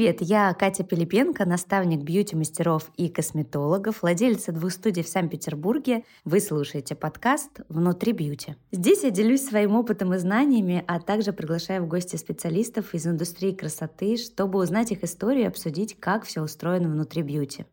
Привет, я Катя Пилипенко, наставник бьюти-мастеров и косметологов, владелица двух студий в Санкт-Петербурге. Вы слушаете подкаст «Внутри бьюти». Здесь я делюсь своим опытом и знаниями, а также приглашаю в гости специалистов из индустрии красоты, чтобы узнать их историю и обсудить, как все устроено внутри бьюти.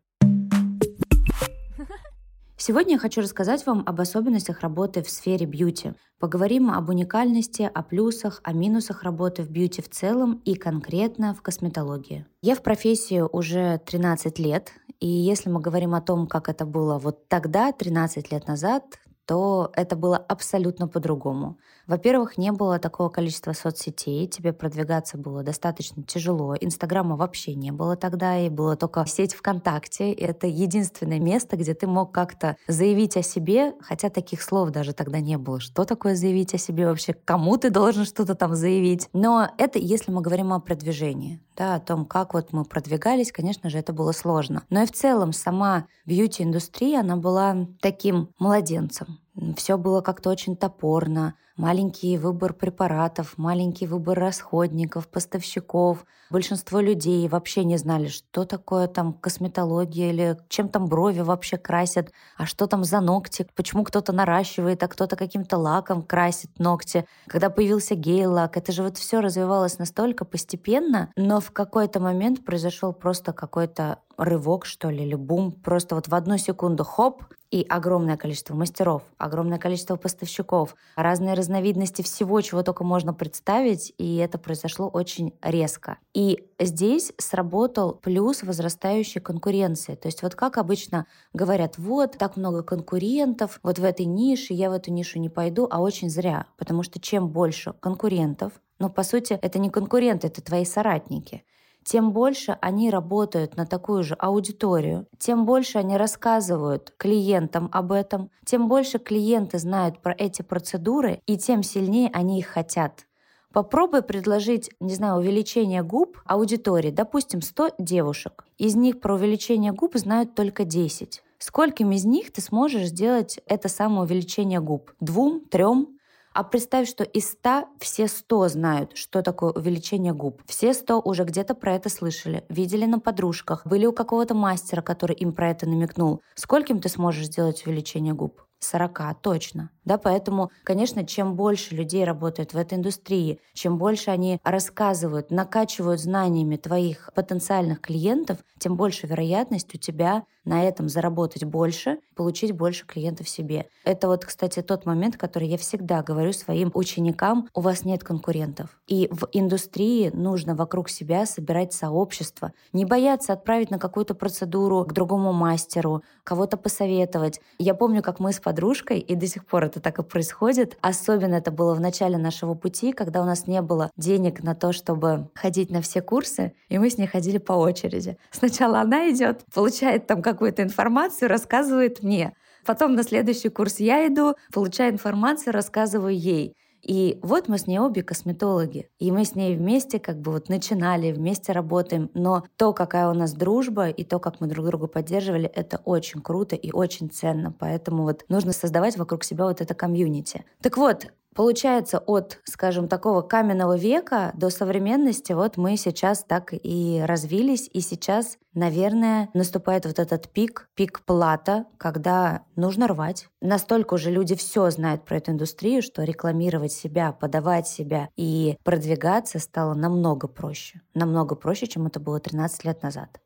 Сегодня я хочу рассказать вам об особенностях работы в сфере бьюти. Поговорим об уникальности, о плюсах, о минусах работы в бьюти в целом и конкретно в косметологии. Я в профессии уже 13 лет, и если мы говорим о том, как это было вот тогда, 13 лет назад, то это было абсолютно по-другому. Во-первых, не было такого количества соцсетей, тебе продвигаться было достаточно тяжело. Инстаграма вообще не было тогда, и было только сеть ВКонтакте. И это единственное место, где ты мог как-то заявить о себе, хотя таких слов даже тогда не было. Что такое заявить о себе вообще? Кому ты должен что-то там заявить? Но это если мы говорим о продвижении, да, о том, как вот мы продвигались, конечно же, это было сложно. Но и в целом сама бьюти-индустрия, она была таким младенцем. Все было как-то очень топорно, маленький выбор препаратов, маленький выбор расходников, поставщиков. Большинство людей вообще не знали, что такое там косметология или чем там брови вообще красят, а что там за ногти, почему кто-то наращивает, а кто-то каким-то лаком красит ногти. Когда появился гей-лак, это же вот все развивалось настолько постепенно, но в какой-то момент произошел просто какой-то рывок, что ли, или бум. Просто вот в одну секунду хоп, и огромное количество мастеров, огромное количество поставщиков, разные разновидности всего, чего только можно представить, и это произошло очень резко. И здесь сработал плюс возрастающей конкуренции. То есть вот как обычно говорят, вот так много конкурентов, вот в этой нише, я в эту нишу не пойду, а очень зря, потому что чем больше конкурентов, но по сути это не конкуренты, это твои соратники тем больше они работают на такую же аудиторию, тем больше они рассказывают клиентам об этом, тем больше клиенты знают про эти процедуры, и тем сильнее они их хотят. Попробуй предложить, не знаю, увеличение губ аудитории, допустим, 100 девушек. Из них про увеличение губ знают только 10. Скольким из них ты сможешь сделать это самое увеличение губ? Двум, трем? А представь, что из 100 все 100 знают, что такое увеличение губ. Все 100 уже где-то про это слышали, видели на подружках, были у какого-то мастера, который им про это намекнул. Скольким ты сможешь сделать увеличение губ? 40, точно. Да, поэтому, конечно, чем больше людей работают в этой индустрии, чем больше они рассказывают, накачивают знаниями твоих потенциальных клиентов, тем больше вероятность у тебя на этом заработать больше, получить больше клиентов себе. Это вот, кстати, тот момент, который я всегда говорю своим ученикам, у вас нет конкурентов. И в индустрии нужно вокруг себя собирать сообщество, не бояться отправить на какую-то процедуру к другому мастеру, кого-то посоветовать. Я помню, как мы с подружкой, и до сих пор это так и происходит. Особенно это было в начале нашего пути, когда у нас не было денег на то, чтобы ходить на все курсы, и мы с ней ходили по очереди. Сначала она идет, получает там какую-то информацию, рассказывает мне. Потом на следующий курс я иду, получаю информацию, рассказываю ей. И вот мы с ней обе косметологи. И мы с ней вместе как бы вот начинали, вместе работаем. Но то, какая у нас дружба и то, как мы друг друга поддерживали, это очень круто и очень ценно. Поэтому вот нужно создавать вокруг себя вот это комьюнити. Так вот, Получается, от, скажем, такого каменного века до современности вот мы сейчас так и развились, и сейчас, наверное, наступает вот этот пик, пик плата, когда нужно рвать. Настолько уже люди все знают про эту индустрию, что рекламировать себя, подавать себя и продвигаться стало намного проще. Намного проще, чем это было 13 лет назад.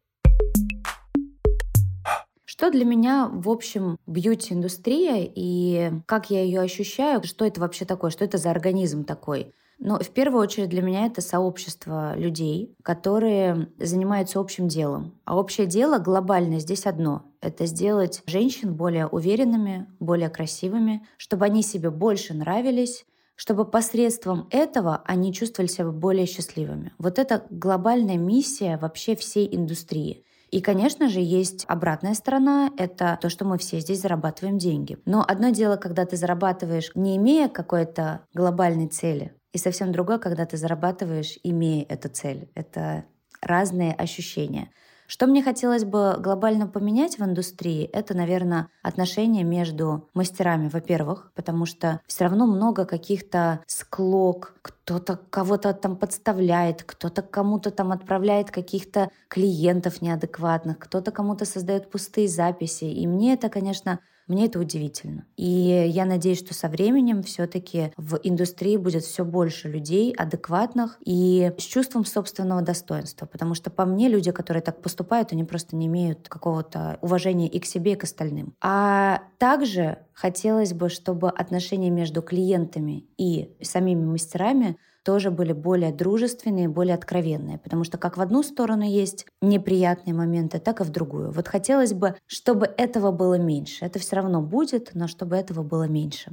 Что для меня, в общем, бьюти-индустрия и как я ее ощущаю, что это вообще такое, что это за организм такой? Но в первую очередь для меня это сообщество людей, которые занимаются общим делом. А общее дело глобальное здесь одно — это сделать женщин более уверенными, более красивыми, чтобы они себе больше нравились, чтобы посредством этого они чувствовали себя более счастливыми. Вот это глобальная миссия вообще всей индустрии. И, конечно же, есть обратная сторона, это то, что мы все здесь зарабатываем деньги. Но одно дело, когда ты зарабатываешь, не имея какой-то глобальной цели, и совсем другое, когда ты зарабатываешь, имея эту цель. Это разные ощущения. Что мне хотелось бы глобально поменять в индустрии, это, наверное, отношения между мастерами, во-первых, потому что все равно много каких-то склок, кто-то кого-то там подставляет, кто-то кому-то там отправляет каких-то клиентов неадекватных, кто-то кому-то создает пустые записи. И мне это, конечно, мне это удивительно. И я надеюсь, что со временем все-таки в индустрии будет все больше людей адекватных и с чувством собственного достоинства. Потому что по мне люди, которые так поступают, они просто не имеют какого-то уважения и к себе, и к остальным. А также хотелось бы, чтобы отношения между клиентами и самими мастерами тоже были более дружественные, более откровенные. Потому что как в одну сторону есть неприятные моменты, так и в другую. Вот хотелось бы, чтобы этого было меньше. Это все равно будет, но чтобы этого было меньше.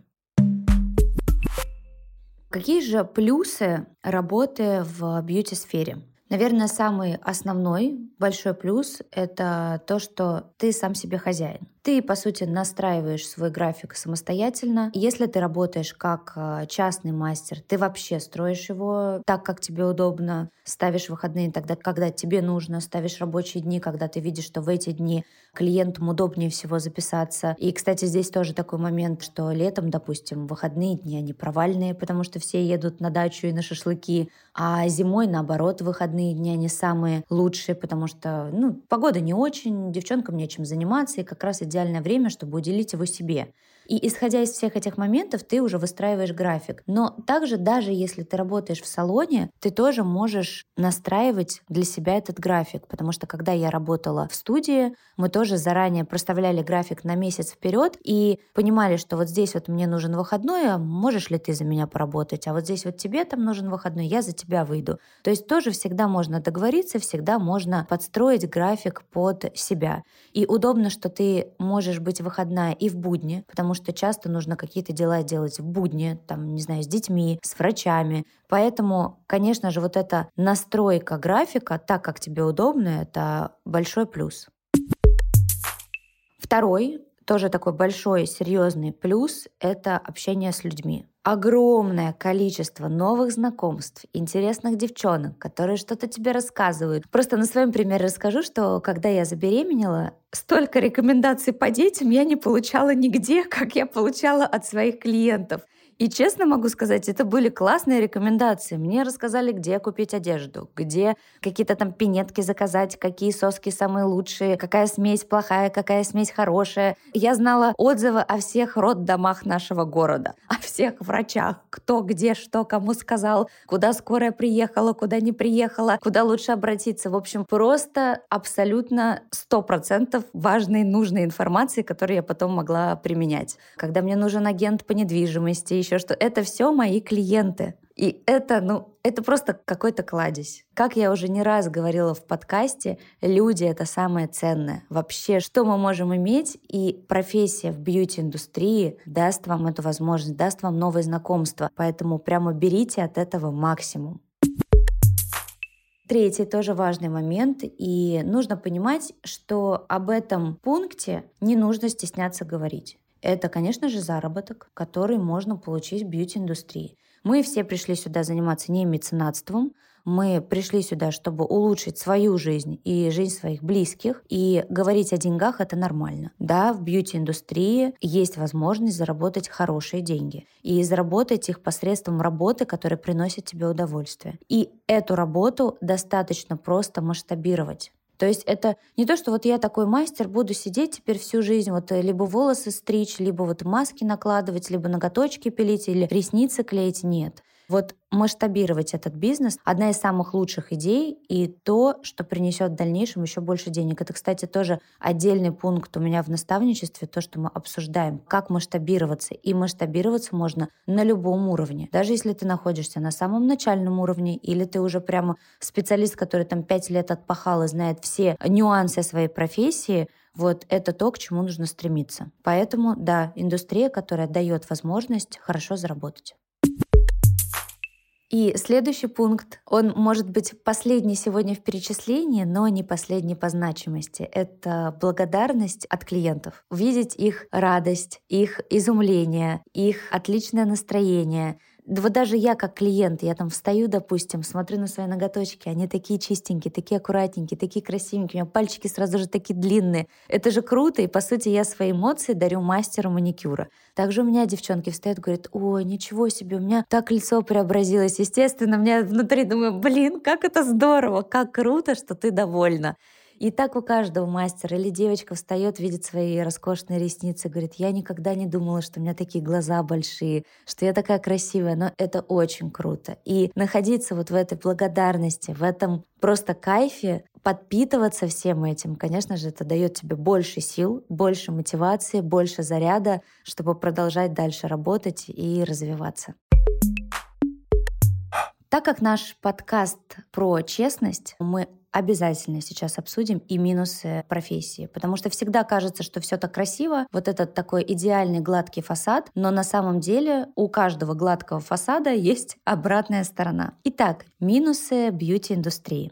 Какие же плюсы работы в бьюти-сфере? Наверное, самый основной большой плюс — это то, что ты сам себе хозяин. Ты, по сути, настраиваешь свой график самостоятельно. Если ты работаешь как э, частный мастер, ты вообще строишь его так, как тебе удобно, ставишь выходные тогда, когда тебе нужно, ставишь рабочие дни, когда ты видишь, что в эти дни клиентам удобнее всего записаться. И, кстати, здесь тоже такой момент, что летом, допустим, выходные дни, они провальные, потому что все едут на дачу и на шашлыки, а зимой, наоборот, выходные дни, они самые лучшие, потому что ну, погода не очень, девчонкам нечем заниматься, и как раз идеальное время, чтобы уделить его себе. И исходя из всех этих моментов, ты уже выстраиваешь график. Но также, даже если ты работаешь в салоне, ты тоже можешь настраивать для себя этот график. Потому что когда я работала в студии, мы тоже заранее проставляли график на месяц вперед и понимали, что вот здесь вот мне нужен выходной, а можешь ли ты за меня поработать, а вот здесь вот тебе там нужен выходной, я за тебя выйду. То есть тоже всегда можно договориться, всегда можно подстроить график под себя. И удобно, что ты можешь быть выходная и в будни, потому что часто нужно какие-то дела делать в будни, там, не знаю, с детьми, с врачами. Поэтому, конечно же, вот эта настройка графика так, как тебе удобно, это большой плюс. Второй, тоже такой большой, серьезный плюс — это общение с людьми огромное количество новых знакомств, интересных девчонок, которые что-то тебе рассказывают. Просто на своем примере расскажу, что когда я забеременела, столько рекомендаций по детям я не получала нигде, как я получала от своих клиентов. И честно могу сказать, это были классные рекомендации. Мне рассказали, где купить одежду, где какие-то там пинетки заказать, какие соски самые лучшие, какая смесь плохая, какая смесь хорошая. Я знала отзывы о всех роддомах нашего города, о всех врачах, кто где что кому сказал, куда скорая приехала, куда не приехала, куда лучше обратиться. В общем, просто абсолютно сто процентов важной, нужной информации, которую я потом могла применять. Когда мне нужен агент по недвижимости, еще что это все мои клиенты. И это, ну, это просто какой-то кладезь. Как я уже не раз говорила в подкасте, люди — это самое ценное. Вообще, что мы можем иметь, и профессия в бьюти-индустрии даст вам эту возможность, даст вам новые знакомства. Поэтому прямо берите от этого максимум. Третий тоже важный момент, и нужно понимать, что об этом пункте не нужно стесняться говорить. Это, конечно же, заработок, который можно получить в бьюти-индустрии. Мы все пришли сюда заниматься не меценатством, мы пришли сюда, чтобы улучшить свою жизнь и жизнь своих близких, и говорить о деньгах — это нормально. Да, в бьюти-индустрии есть возможность заработать хорошие деньги, и заработать их посредством работы, которая приносит тебе удовольствие. И эту работу достаточно просто масштабировать. То есть это не то, что вот я такой мастер, буду сидеть теперь всю жизнь, вот э, либо волосы стричь, либо вот маски накладывать, либо ноготочки пилить или ресницы клеить. Нет. Вот масштабировать этот бизнес — одна из самых лучших идей и то, что принесет в дальнейшем еще больше денег. Это, кстати, тоже отдельный пункт у меня в наставничестве, то, что мы обсуждаем, как масштабироваться. И масштабироваться можно на любом уровне. Даже если ты находишься на самом начальном уровне или ты уже прямо специалист, который там пять лет отпахал и знает все нюансы своей профессии, вот это то, к чему нужно стремиться. Поэтому, да, индустрия, которая дает возможность хорошо заработать. И следующий пункт, он может быть последний сегодня в перечислении, но не последний по значимости. Это благодарность от клиентов. Видеть их радость, их изумление, их отличное настроение, вот даже я как клиент, я там встаю, допустим, смотрю на свои ноготочки, они такие чистенькие, такие аккуратненькие, такие красивенькие, у меня пальчики сразу же такие длинные. Это же круто, и по сути я свои эмоции дарю мастеру маникюра. Также у меня девчонки встают, говорят, ой, ничего себе, у меня так лицо преобразилось. Естественно, меня внутри думаю, блин, как это здорово, как круто, что ты довольна. И так у каждого мастера или девочка встает, видит свои роскошные ресницы, говорит, я никогда не думала, что у меня такие глаза большие, что я такая красивая, но это очень круто. И находиться вот в этой благодарности, в этом просто кайфе, подпитываться всем этим, конечно же, это дает тебе больше сил, больше мотивации, больше заряда, чтобы продолжать дальше работать и развиваться. Так как наш подкаст про честность, мы обязательно сейчас обсудим и минусы профессии, потому что всегда кажется, что все так красиво, вот этот такой идеальный гладкий фасад, но на самом деле у каждого гладкого фасада есть обратная сторона. Итак, минусы бьюти-индустрии.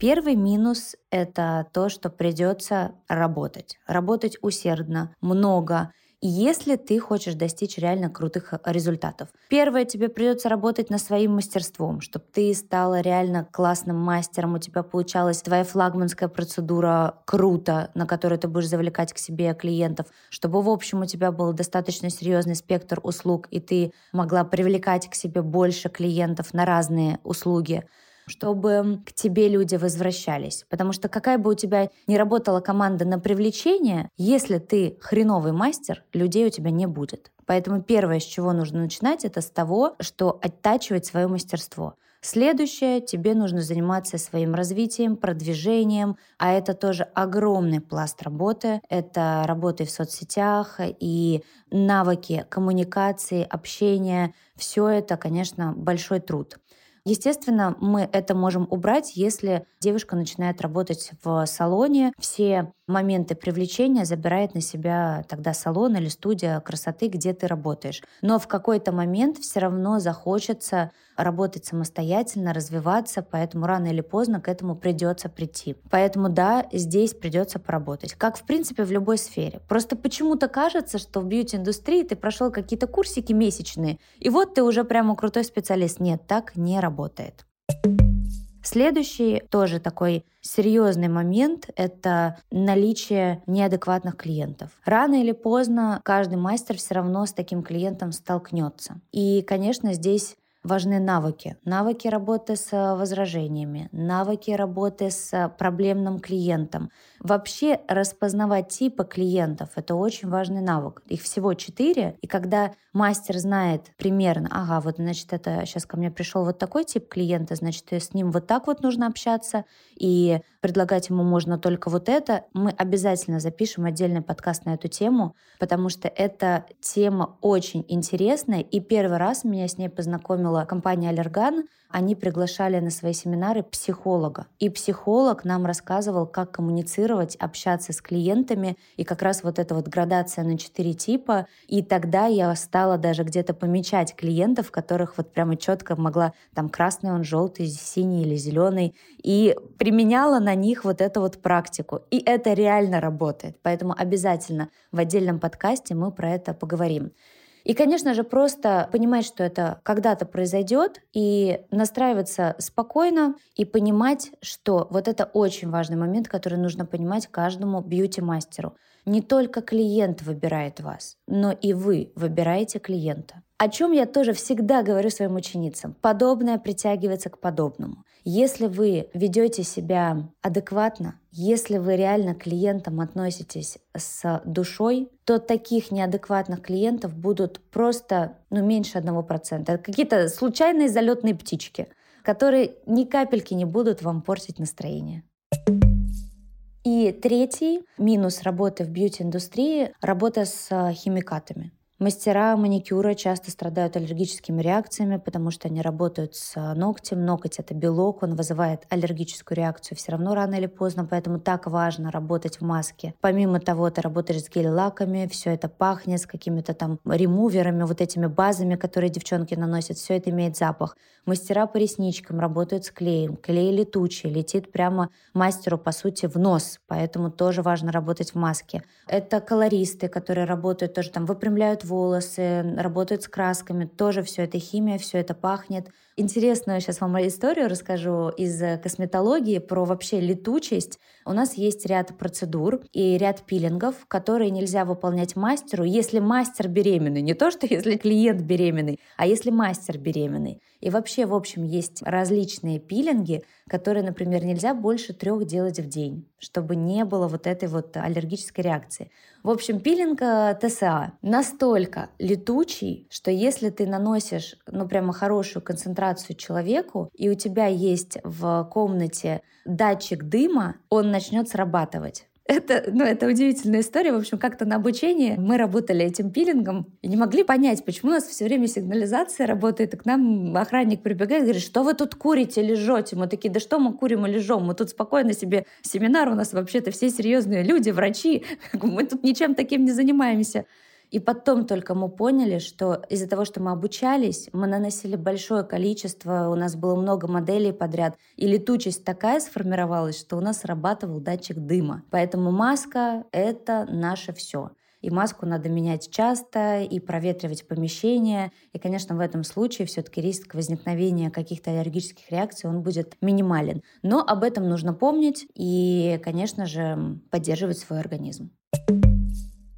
Первый минус — это то, что придется работать. Работать усердно, много, если ты хочешь достичь реально крутых э, результатов. Первое, тебе придется работать над своим мастерством, чтобы ты стала реально классным мастером, у тебя получалась твоя флагманская процедура круто, на которую ты будешь завлекать к себе клиентов, чтобы в общем у тебя был достаточно серьезный спектр услуг, и ты могла привлекать к себе больше клиентов на разные услуги чтобы к тебе люди возвращались. Потому что какая бы у тебя ни работала команда на привлечение, если ты хреновый мастер, людей у тебя не будет. Поэтому первое, с чего нужно начинать, это с того, что оттачивать свое мастерство. Следующее, тебе нужно заниматься своим развитием, продвижением, а это тоже огромный пласт работы. Это работы в соцсетях и навыки коммуникации, общения. Все это, конечно, большой труд. Естественно, мы это можем убрать, если девушка начинает работать в салоне. Все моменты привлечения забирает на себя тогда салон или студия красоты, где ты работаешь. Но в какой-то момент все равно захочется работать самостоятельно, развиваться, поэтому рано или поздно к этому придется прийти. Поэтому да, здесь придется поработать. Как в принципе в любой сфере. Просто почему-то кажется, что в бьюти-индустрии ты прошел какие-то курсики месячные, и вот ты уже прямо крутой специалист. Нет, так не работает. Следующий тоже такой серьезный момент — это наличие неадекватных клиентов. Рано или поздно каждый мастер все равно с таким клиентом столкнется. И, конечно, здесь важны навыки. Навыки работы с э, возражениями, навыки работы с э, проблемным клиентом. Вообще распознавать типы клиентов — это очень важный навык. Их всего четыре, и когда мастер знает примерно, ага, вот значит это сейчас ко мне пришел вот такой тип клиента, значит с ним вот так вот нужно общаться, и предлагать ему можно только вот это, мы обязательно запишем отдельный подкаст на эту тему, потому что эта тема очень интересная, и первый раз меня с ней познакомила компания «Аллерган», они приглашали на свои семинары психолога. И психолог нам рассказывал, как коммуницировать, общаться с клиентами. И как раз вот эта вот градация на четыре типа. И тогда я стала даже где-то помечать клиентов, которых вот прямо четко могла, там красный он, желтый, синий или зеленый. И применяла на них вот эту вот практику. И это реально работает. Поэтому обязательно в отдельном подкасте мы про это поговорим. И, конечно же, просто понимать, что это когда-то произойдет, и настраиваться спокойно, и понимать, что вот это очень важный момент, который нужно понимать каждому бьюти-мастеру. Не только клиент выбирает вас, но и вы выбираете клиента. О чем я тоже всегда говорю своим ученицам. Подобное притягивается к подобному. Если вы ведете себя адекватно, если вы реально к клиентам относитесь с душой, то таких неадекватных клиентов будут просто ну, меньше 1%. Это какие-то случайные залетные птички, которые ни капельки не будут вам портить настроение. И третий минус работы в бьюти-индустрии — работа с химикатами. Мастера маникюра часто страдают аллергическими реакциями, потому что они работают с ногтем. Ноготь — это белок, он вызывает аллергическую реакцию все равно рано или поздно, поэтому так важно работать в маске. Помимо того, ты работаешь с гель-лаками, все это пахнет, с какими-то там ремуверами, вот этими базами, которые девчонки наносят, все это имеет запах. Мастера по ресничкам работают с клеем. Клей летучий, летит прямо мастеру, по сути, в нос, поэтому тоже важно работать в маске. Это колористы, которые работают тоже там, выпрямляют волосы, работают с красками, тоже все это химия, все это пахнет. Интересную сейчас вам историю расскажу из косметологии про вообще летучесть. У нас есть ряд процедур и ряд пилингов, которые нельзя выполнять мастеру, если мастер беременный. Не то, что если клиент беременный, а если мастер беременный. И вообще, в общем, есть различные пилинги, которые, например, нельзя больше трех делать в день, чтобы не было вот этой вот аллергической реакции. В общем, пилинг э, ТСА настолько летучий, что если ты наносишь, ну, прямо хорошую концентрацию человеку, и у тебя есть в комнате датчик дыма, он начнет срабатывать. Это, ну, это удивительная история. В общем, как-то на обучении мы работали этим пилингом и не могли понять, почему у нас все время сигнализация работает. И к нам охранник прибегает и говорит, что вы тут курите, лежете? Мы такие, да что мы курим и лежем? Мы тут спокойно себе семинар, у нас вообще-то все серьезные люди, врачи. Мы тут ничем таким не занимаемся. И потом только мы поняли, что из-за того, что мы обучались, мы наносили большое количество, у нас было много моделей подряд, и летучесть такая сформировалась, что у нас срабатывал датчик дыма. Поэтому маска — это наше все. И маску надо менять часто, и проветривать помещение. И, конечно, в этом случае все-таки риск возникновения каких-то аллергических реакций, он будет минимален. Но об этом нужно помнить и, конечно же, поддерживать свой организм.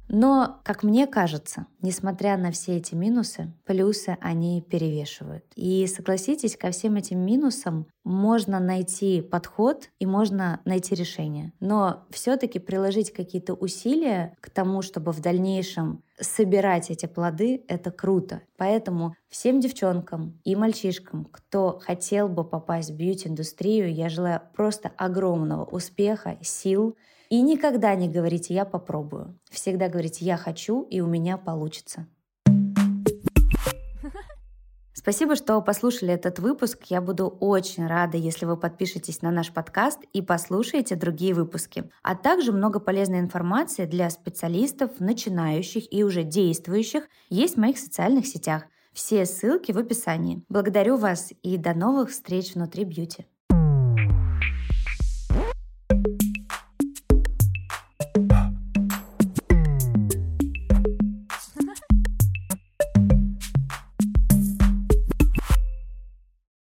Но, как мне кажется, несмотря на все эти минусы, плюсы они перевешивают. И согласитесь, ко всем этим минусам можно найти подход и можно найти решение. Но все-таки приложить какие-то усилия к тому, чтобы в дальнейшем собирать эти плоды, это круто. Поэтому всем девчонкам и мальчишкам, кто хотел бы попасть в бьюти-индустрию, я желаю просто огромного успеха, сил, и никогда не говорите «я попробую». Всегда говорите «я хочу, и у меня получится». Спасибо, что послушали этот выпуск. Я буду очень рада, если вы подпишетесь на наш подкаст и послушаете другие выпуски. А также много полезной информации для специалистов, начинающих и уже действующих есть в моих социальных сетях. Все ссылки в описании. Благодарю вас и до новых встреч внутри бьюти.